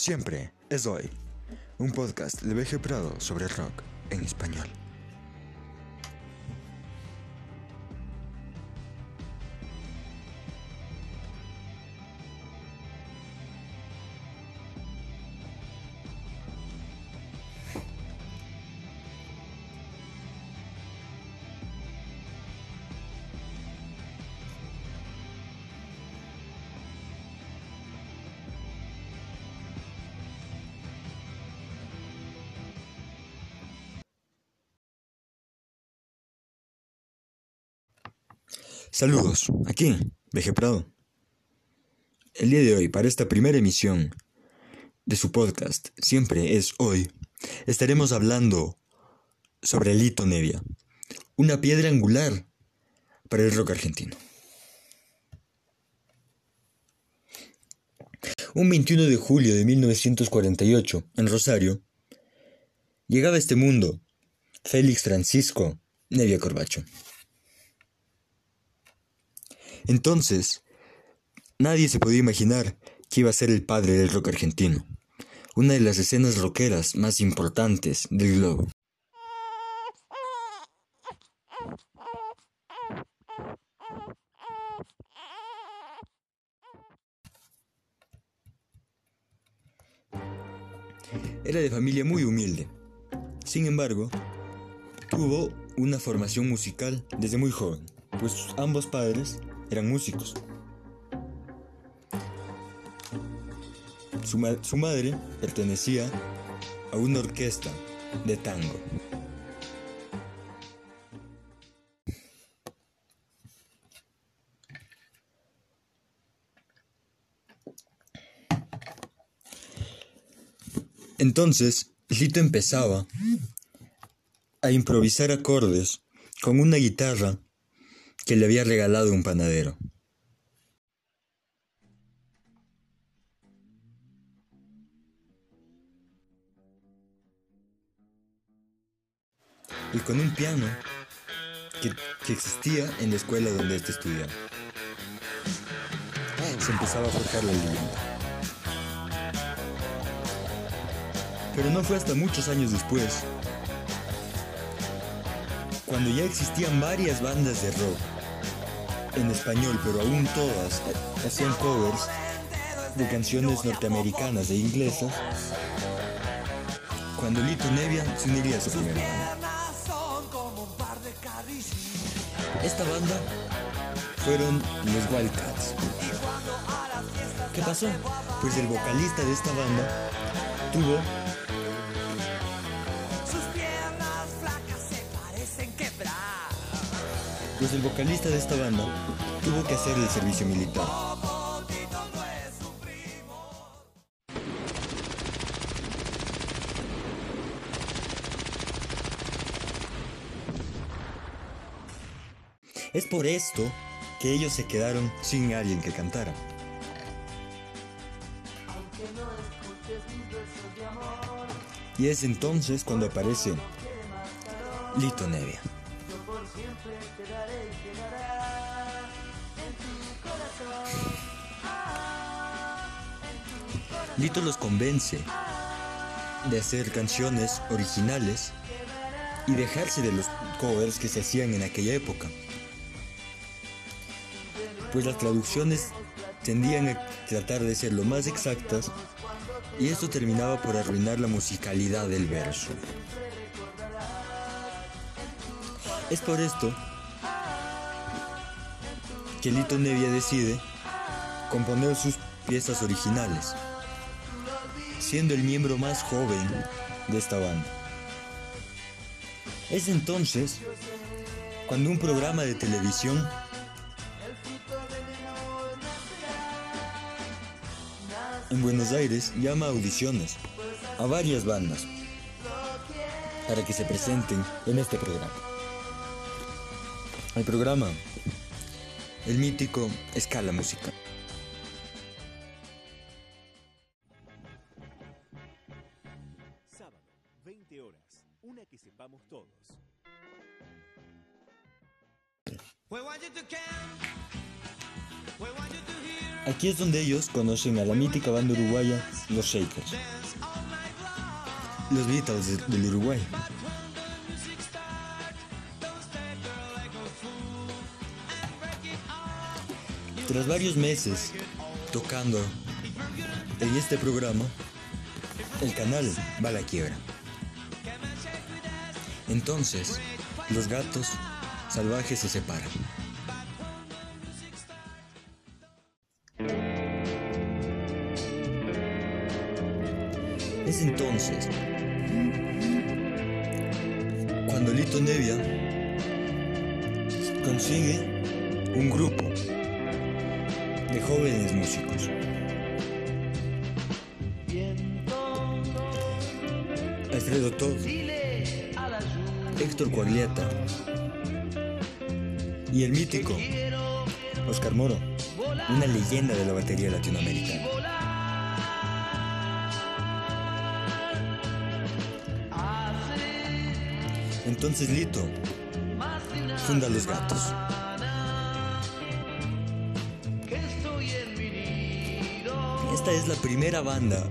Siempre es hoy. Un podcast de BG Prado sobre rock en español. Saludos, aquí, BG Prado. El día de hoy, para esta primera emisión de su podcast, siempre es hoy, estaremos hablando sobre Lito Nevia, una piedra angular para el rock argentino. Un 21 de julio de 1948, en Rosario, llegaba a este mundo Félix Francisco Nevia Corbacho. Entonces, nadie se podía imaginar que iba a ser el padre del rock argentino, una de las escenas rockeras más importantes del globo. Era de familia muy humilde. Sin embargo, tuvo una formación musical desde muy joven, pues ambos padres eran músicos. Su, madre pertenecía a una orquesta de tango. Entonces, Lito empezaba a improvisar acordes con una guitarra que le había regalado un panadero. Y con un piano que, que existía en la escuela donde éste estudiaba. Se empezaba a forjar la leyenda. Pero no fue hasta muchos años después, cuando ya existían varias bandas de rock en español, pero aún todas hacían covers de canciones norteamericanas e inglesas, cuando Lito Nevia se uniría a su primera. Esta banda fueron los Wildcats. ¿Qué pasó? Pues el vocalista de esta banda tuvo pues el vocalista de esta banda tuvo que hacer el servicio militar. Es por esto que ellos se quedaron sin alguien que cantara. Y es entonces cuando aparece Lito Nevia. Lito los convence de hacer canciones originales y dejarse de los covers que se hacían en aquella época. Pues las traducciones tendían a tratar de ser lo más exactas y esto terminaba por arruinar la musicalidad del verso. Es por esto que Lito Nevia decide componer sus piezas originales siendo el miembro más joven de esta banda. Es entonces cuando un programa de televisión en Buenos Aires llama a audiciones a varias bandas para que se presenten en este programa. El programa, el mítico Escala Música. Aquí es donde ellos conocen a la mítica banda uruguaya Los Shakers. Los Beatles del Uruguay. Tras varios meses tocando en este programa, el canal va a la quiebra. Entonces, los gatos salvajes se separan. Es entonces cuando Lito Nevia consigue un grupo de jóvenes músicos. Héctor Coagliata y el mítico Oscar Moro, una leyenda de la batería latinoamericana. Entonces Lito funda Los Gatos. Esta es la primera banda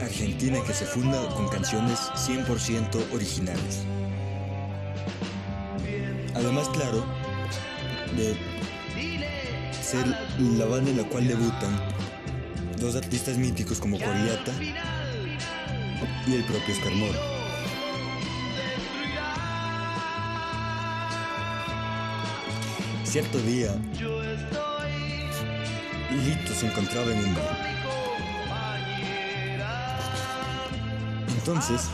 argentina que se funda con canciones 100% originales. Además, claro, de ser la banda en la cual debutan dos artistas míticos como Coriata y el propio Oscar. Cierto día, Lito se encontraba en un bar. Entonces,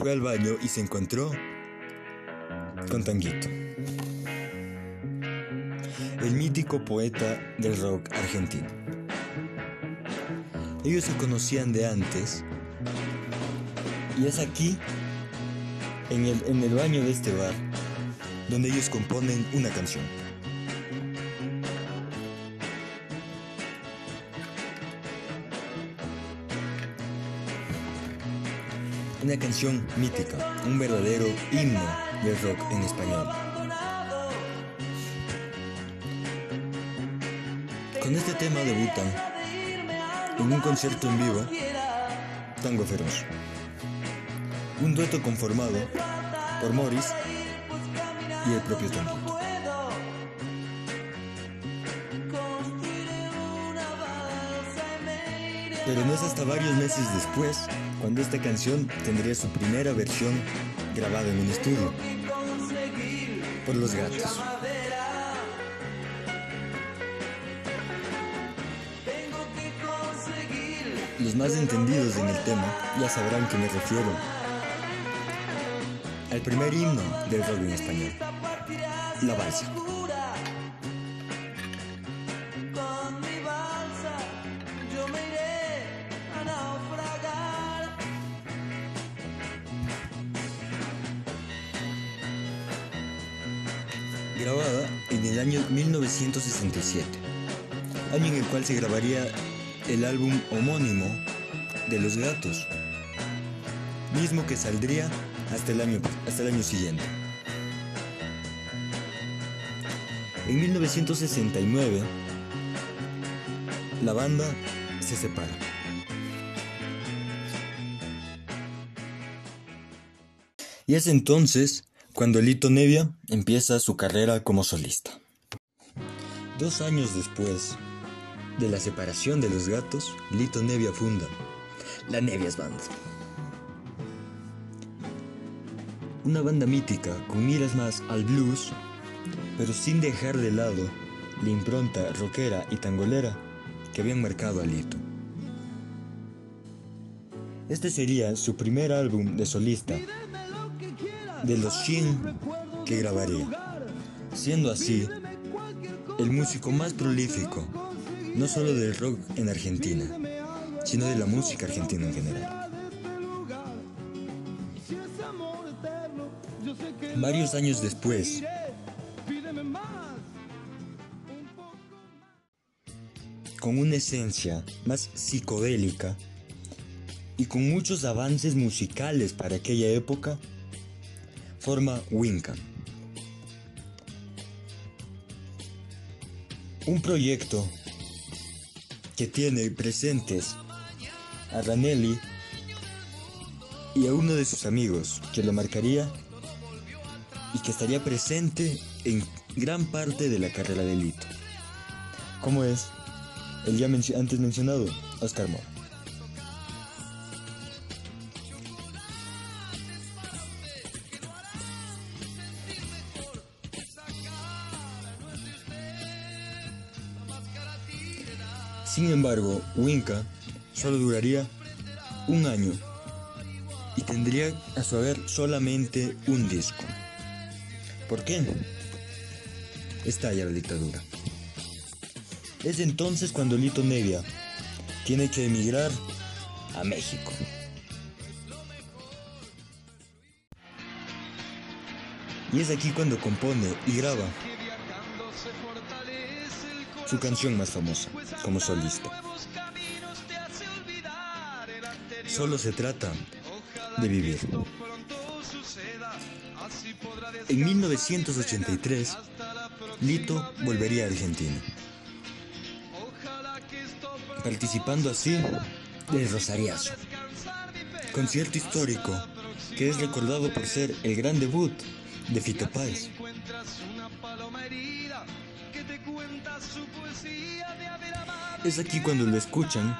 fue al baño y se encontró con Tanguito, el mítico poeta del rock argentino. Ellos se conocían de antes y es aquí, en el, en el baño de este bar, donde ellos componen una canción. Una canción mítica, un verdadero himno del rock en español. Con este tema debutan en un concierto en vivo Tango Feroz. Un dueto conformado por Morris y el propio Tanguito. Pero no es hasta varios meses después cuando esta canción tendría su primera versión grabada en un estudio por los gatos. Los más entendidos en el tema ya sabrán que me refiero al primer himno del rock en español, la balsa. Grabada en el año 1967, año en el cual se grabaría el álbum homónimo de Los Gatos, mismo que saldría hasta el año, hasta el año siguiente. En 1969, la banda se separa. Y es entonces cuando Lito Nevia empieza su carrera como solista. Dos años después de la separación de los gatos, Lito Nevia funda la Nevias Band. Una banda mítica con miras más al blues, pero sin dejar de lado la impronta rockera y tangolera que habían marcado a Lito. Este sería su primer álbum de solista de los 100 que grabaría, siendo así el músico más prolífico, no solo del rock en Argentina, sino de la música argentina en general. Varios años con una esencia más psicodélica y con muchos avances musicales para aquella época, forma Winca. Un proyecto que tiene presentes a Ranelli y a uno de sus amigos que lo marcaría y que estaría presente en gran parte de la carrera de Lito, como es el ya antes mencionado Oscar Moore. Sin embargo, Winca solo duraría un año y tendría a su haber solamente un disco. ¿Por qué? Estalla la dictadura. Es entonces cuando Lito Nevia tiene que emigrar a México. Y es aquí cuando compone y graba su canción más famosa como solista. Solo se trata de vivir. En 1983, Lito volvería a Argentina, participando así del Rosariazo, concierto histórico que es recordado por ser el gran debut de Fito Páez. Es aquí cuando lo escuchan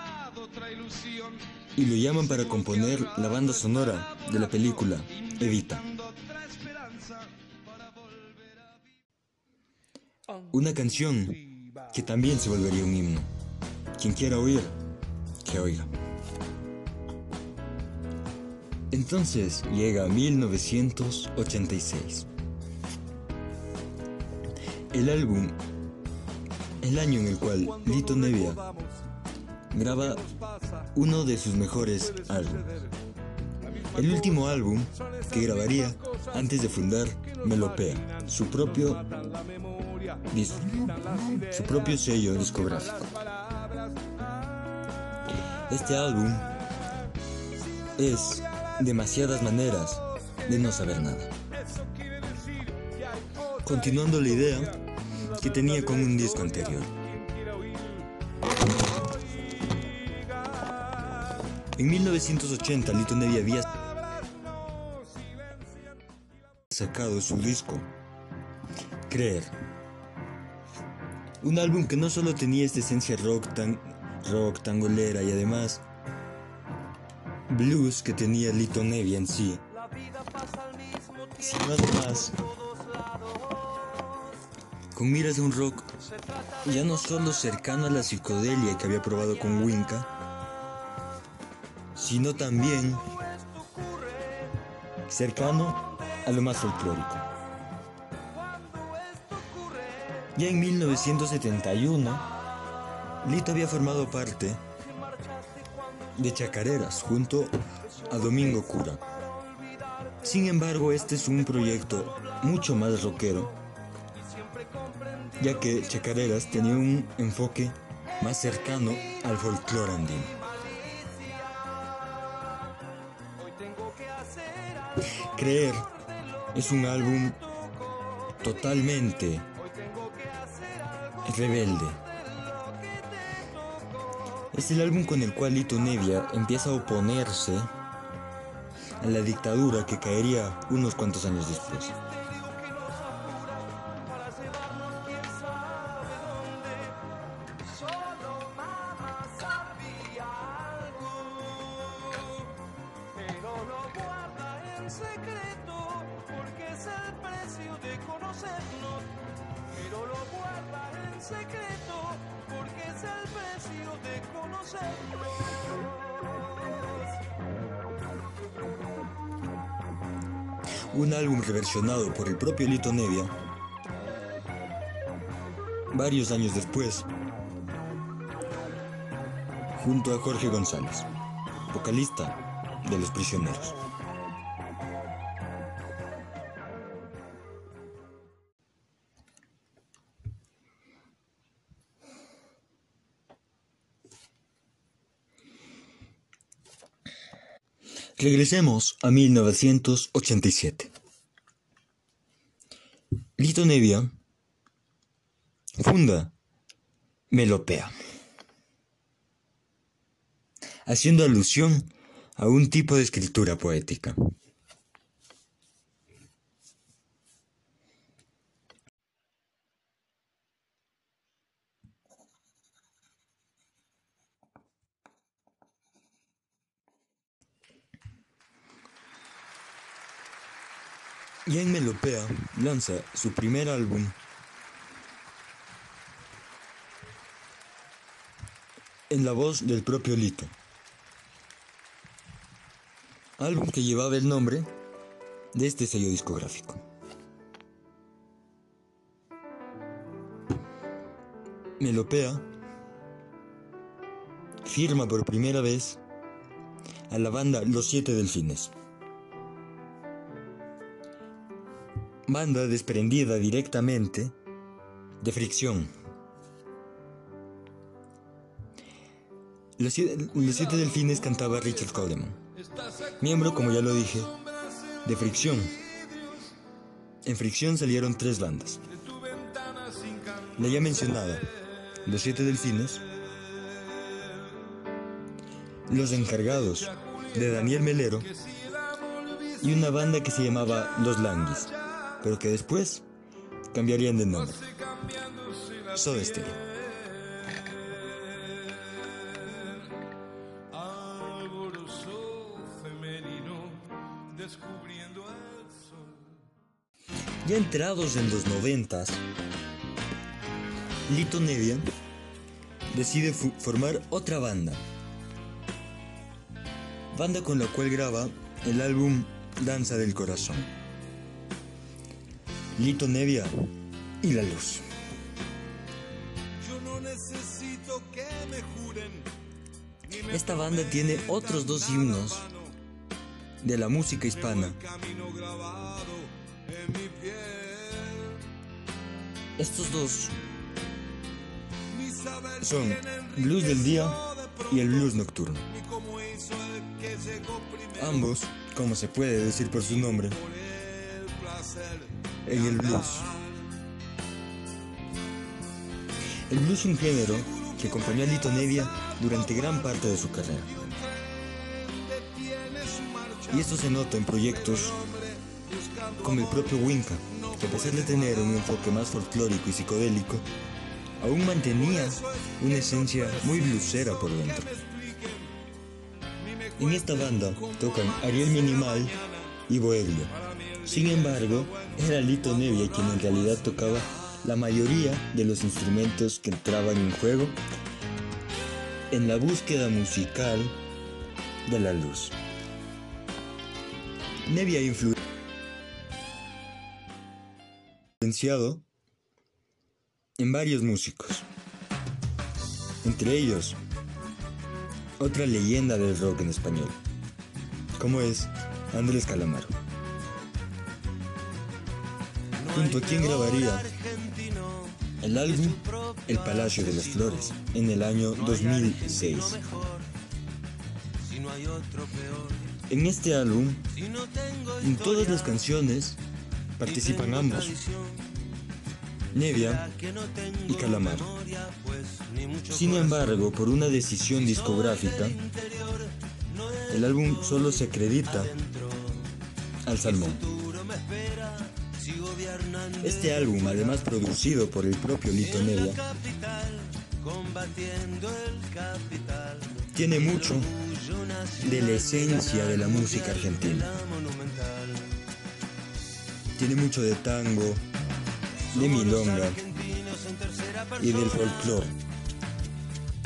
y lo llaman para componer la banda sonora de la película Evita. Una canción que también se volvería un himno. Quien quiera oír, que oiga. Entonces llega 1986. El álbum el año en el cual Lito Nevia graba uno de sus mejores álbumes. El último álbum que grabaría antes de fundar Melopea, su propio, su propio sello discográfico. Este álbum es demasiadas maneras de no saber nada. Continuando la idea, que tenía con un disco anterior. En 1980 Lito Nevi había sacado su disco Creer. Un álbum que no solo tenía esta esencia rock, tan, rock tangolera y además blues que tenía Lito Nevi en sí, sino además con miras de un rock ya no solo cercano a la psicodelia que había probado con Winca, sino también cercano a lo más folclórico. Ya en 1971, Lito había formado parte de Chacareras junto a Domingo Cura. Sin embargo, este es un proyecto mucho más rockero ya que Chacareras tenía un enfoque más cercano al folclore andino. Creer es un álbum totalmente rebelde. Es el álbum con el cual Lito Nevia empieza a oponerse a la dictadura que caería unos cuantos años después. Un álbum reversionado por el propio Lito Nevia, varios años después, junto a Jorge González, vocalista de Los Prisioneros. Regresemos a 1987. Lito Nevia funda Melopea, haciendo alusión a un tipo de escritura poética. En Melopea lanza su primer álbum en la voz del propio Lito. Álbum que llevaba el nombre de este sello discográfico. Melopea firma por primera vez a la banda Los Siete Delfines. Banda desprendida directamente de fricción. Los siete, delfines cantaba Richard Coleman, miembro, como ya lo dije, de fricción. En fricción salieron tres bandas. La ya mencionada, Los Siete Delfines, Los Encargados de Daniel Melero y una banda que se llamaba Los Languis pero que después cambiarían de nombre. Soda Stereo. Ya entrados en los noventas, Lito Nevia decide formar otra banda. Banda con la cual graba el álbum Danza del Corazón. Lito Nevia y la luz. Esta banda tiene otros dos himnos de la música hispana. Estos dos son Blues del Día y el Blues Nocturno. Ambos, como se puede decir por su nombre, en el blues. El blues es un género que acompañó a Lito Nevia durante gran parte de su carrera. Y esto se nota en proyectos como el propio Winca, que a pesar de tener un enfoque más folclórico y psicodélico, aún mantenía una esencia muy bluesera por dentro. En esta banda tocan Ariel Minimal y Boeglio. Sin embargo, era Lito Nevia quien en realidad tocaba la mayoría de los instrumentos que entraban en juego en la búsqueda musical de la luz. Nevia influenciado en varios músicos, entre ellos otra leyenda del rock en español, como es Andrés Calamaro junto a quien grabaría el álbum El Palacio de las Flores en el año 2006. En este álbum, en todas las canciones participan ambos, Nevia y Calamaro. Sin embargo, por una decisión discográfica, el álbum solo se acredita al Salmón. Este álbum, además producido por el propio Lito Nevia, tiene mucho de la esencia de la música argentina. Tiene mucho de tango, de milonga y del folclore,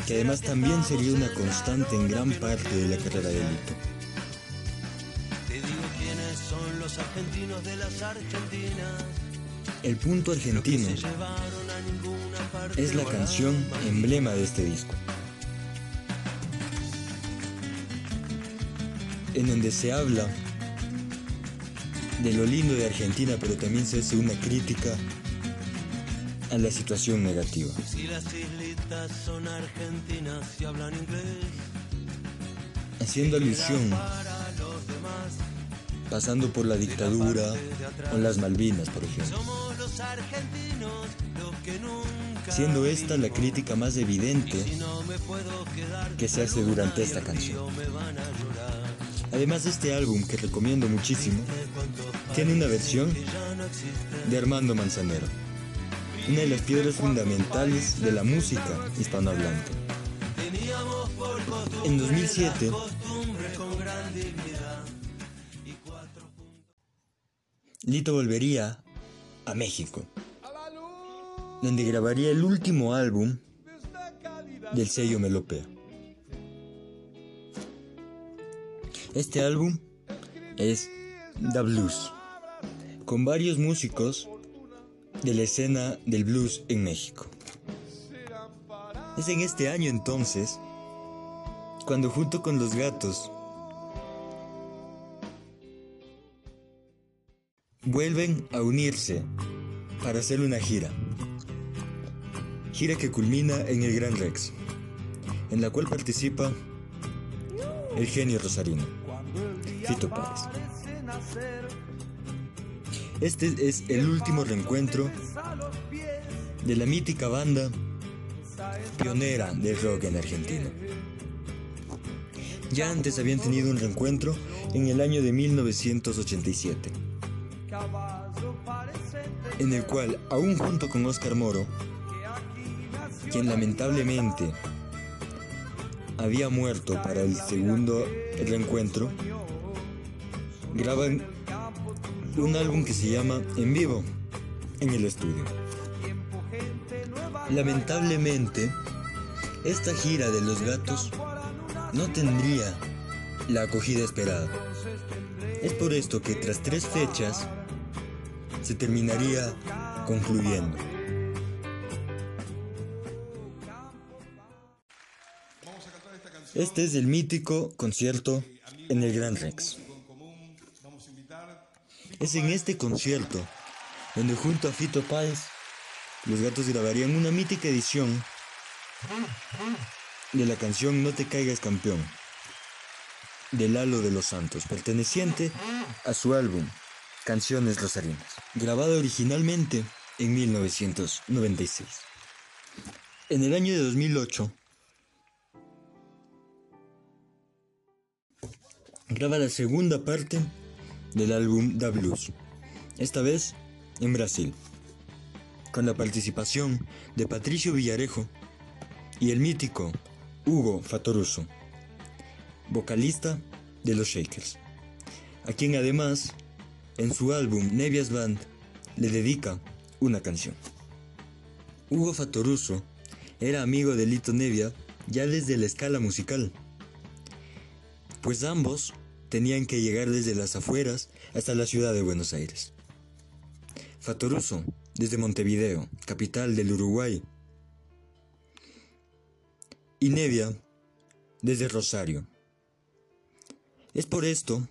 que además también sería una constante en gran parte de la carrera de Lito. son los argentinos de las argentinas el punto argentino es la canción emblema de este disco, en donde se habla de lo lindo de Argentina, pero también se hace una crítica a la situación negativa. Haciendo alusión pasando por la dictadura o las Malvinas, por ejemplo. Siendo esta la crítica más evidente que se hace durante esta canción. Además, este álbum, que recomiendo muchísimo, tiene una versión de Armando Manzanero, una de las piedras fundamentales de la música hispanohablante. En 2007, Lito volvería a México, donde grabaría el último álbum del sello Melopea. Este álbum es The Blues, con varios músicos de la escena del blues en México. Es en este año entonces cuando junto con los gatos vuelven a unirse para hacer una gira. Gira que culmina en el Gran Rex, en la cual participa el genio rosarino, Fito Páez. Este es el último reencuentro de la mítica banda pionera del rock en Argentina. Ya antes habían tenido un reencuentro en el año de 1987, en el cual, aún junto con Oscar Moro, quien lamentablemente había muerto para el segundo reencuentro, graban un álbum que se llama En vivo en el estudio. Lamentablemente, esta gira de los gatos no tendría la acogida esperada. Es por esto que tras tres fechas se terminaría concluyendo. Este es el mítico concierto en el Gran Rex. Es en este concierto donde junto a Fito Páez los gatos grabarían una mítica edición de la canción No te caigas campeón de Lalo de los Santos, perteneciente a su álbum Canciones Rosarinas, grabado originalmente en 1996. En el año de 2008, graba la segunda parte del álbum Da Blues, esta vez en Brasil, con la participación de Patricio Villarejo y el mítico Hugo Fatoruso, vocalista de los Shakers, a quien además en su álbum Nevias Band le dedica una canción. Hugo Fatoruso era amigo de Lito Nevia ya desde la escala musical, pues ambos tenían que llegar desde las afueras hasta la ciudad de Buenos Aires. Fatoruso, desde Montevideo, capital del Uruguay, y Nevia desde Rosario. Es por esto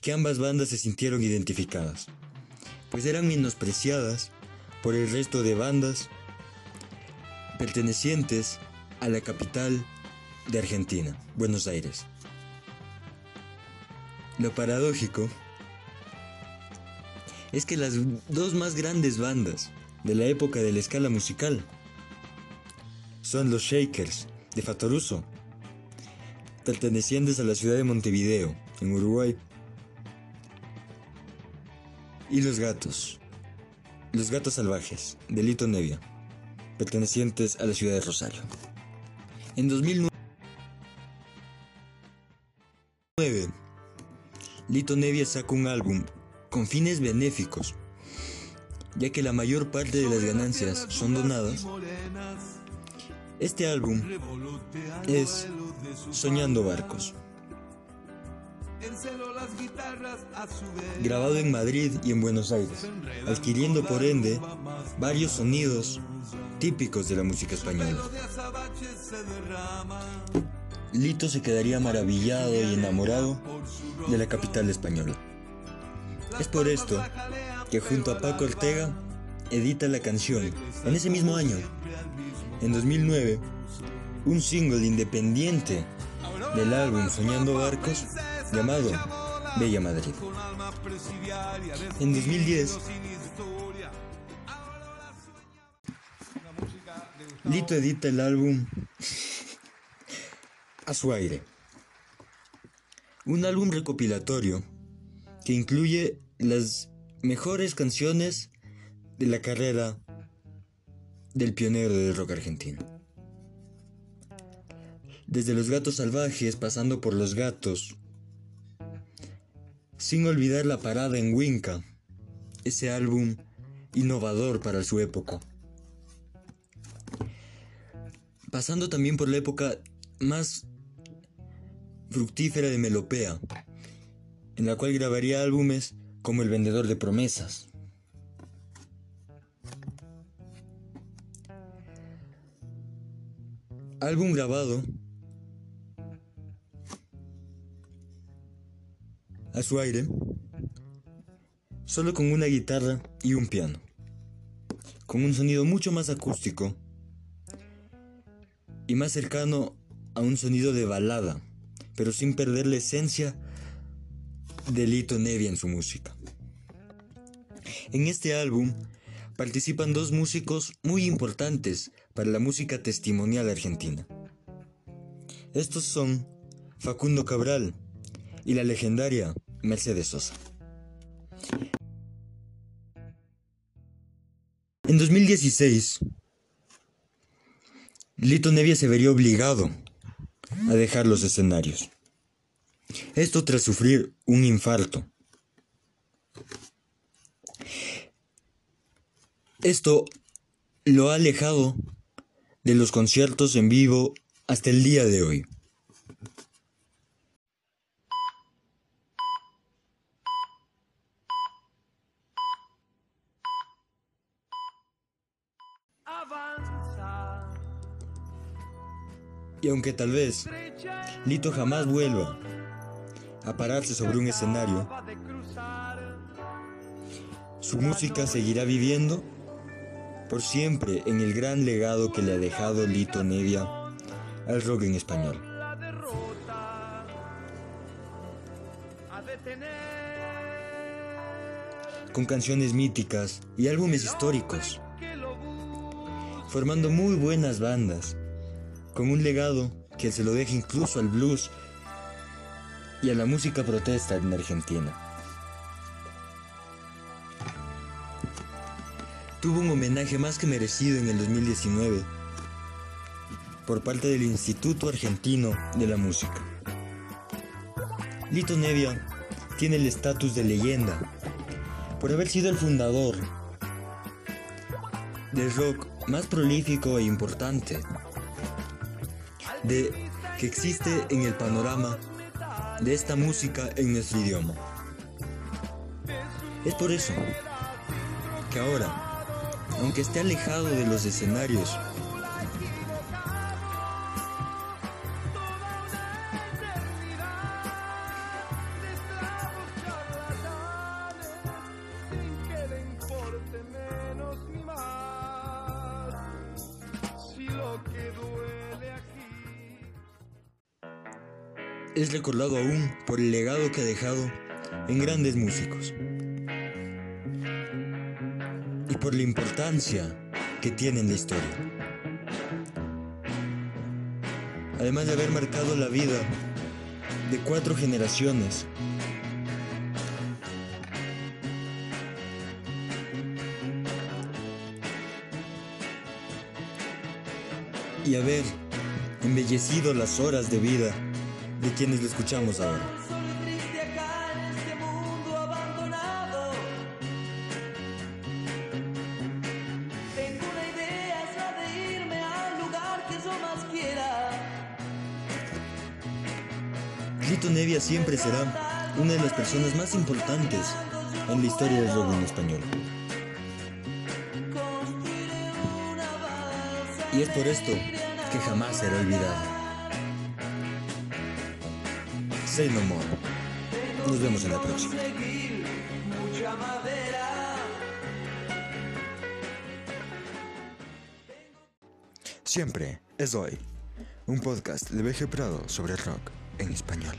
que ambas bandas se sintieron identificadas, pues eran menospreciadas por el resto de bandas pertenecientes a la capital de Argentina, Buenos Aires. Lo paradójico es que las dos más grandes bandas de la época de la escala musical son los Shakers de Fatoruso, pertenecientes a la ciudad de Montevideo, en Uruguay. Y los gatos, los gatos salvajes, de Lito Nevia, pertenecientes a la ciudad de Rosario. En 2009, Lito Nevia sacó un álbum con fines benéficos, ya que la mayor parte de las ganancias son donadas este álbum es Soñando Barcos. Grabado en Madrid y en Buenos Aires, adquiriendo por ende varios sonidos típicos de la música española. Lito se quedaría maravillado y enamorado de la capital española. Es por esto que junto a Paco Ortega edita la canción en ese mismo año en 2009, un single independiente del álbum Soñando Barcos llamado Bella Madrid. En 2010, Lito edita el álbum A su aire. Un álbum recopilatorio que incluye las mejores canciones de la carrera del pionero del rock argentino. Desde los gatos salvajes pasando por los gatos, sin olvidar la parada en Winca, ese álbum innovador para su época. Pasando también por la época más fructífera de Melopea, en la cual grabaría álbumes como El vendedor de promesas. Álbum grabado a su aire, solo con una guitarra y un piano, con un sonido mucho más acústico y más cercano a un sonido de balada pero sin perder la esencia de Lito Nevia en su música. En este álbum participan dos músicos muy importantes para la música testimonial argentina. Estos son Facundo Cabral y la legendaria Mercedes Sosa. En 2016, Lito Nevia se vería obligado a dejar los escenarios. Esto tras sufrir un infarto. Esto lo ha alejado de los conciertos en vivo hasta el día de hoy. Y aunque tal vez Lito jamás vuelva a pararse sobre un escenario, su música seguirá viviendo por siempre en el gran legado que le ha dejado Lito Nevia al rock en español. Con canciones míticas y álbumes históricos, formando muy buenas bandas con un legado que se lo deja incluso al blues y a la música protesta en Argentina. Tuvo un homenaje más que merecido en el 2019 por parte del Instituto Argentino de la Música. Lito Nevia tiene el estatus de leyenda por haber sido el fundador del rock más prolífico e importante de que existe en el panorama de esta música en nuestro idioma. Es por eso que ahora, aunque esté alejado de los escenarios, es recordado aún por el legado que ha dejado en grandes músicos y por la importancia que tiene en la historia. Además de haber marcado la vida de cuatro generaciones, y haber embellecido las horas de vida de quienes lo escuchamos ahora. Lito Nevia siempre será una de las personas más importantes en la historia del rock en español. Y es por esto que jamás será olvidado. Say no more. Nos vemos en la próxima. Siempre es hoy. Un podcast de BG Prado sobre rock en español.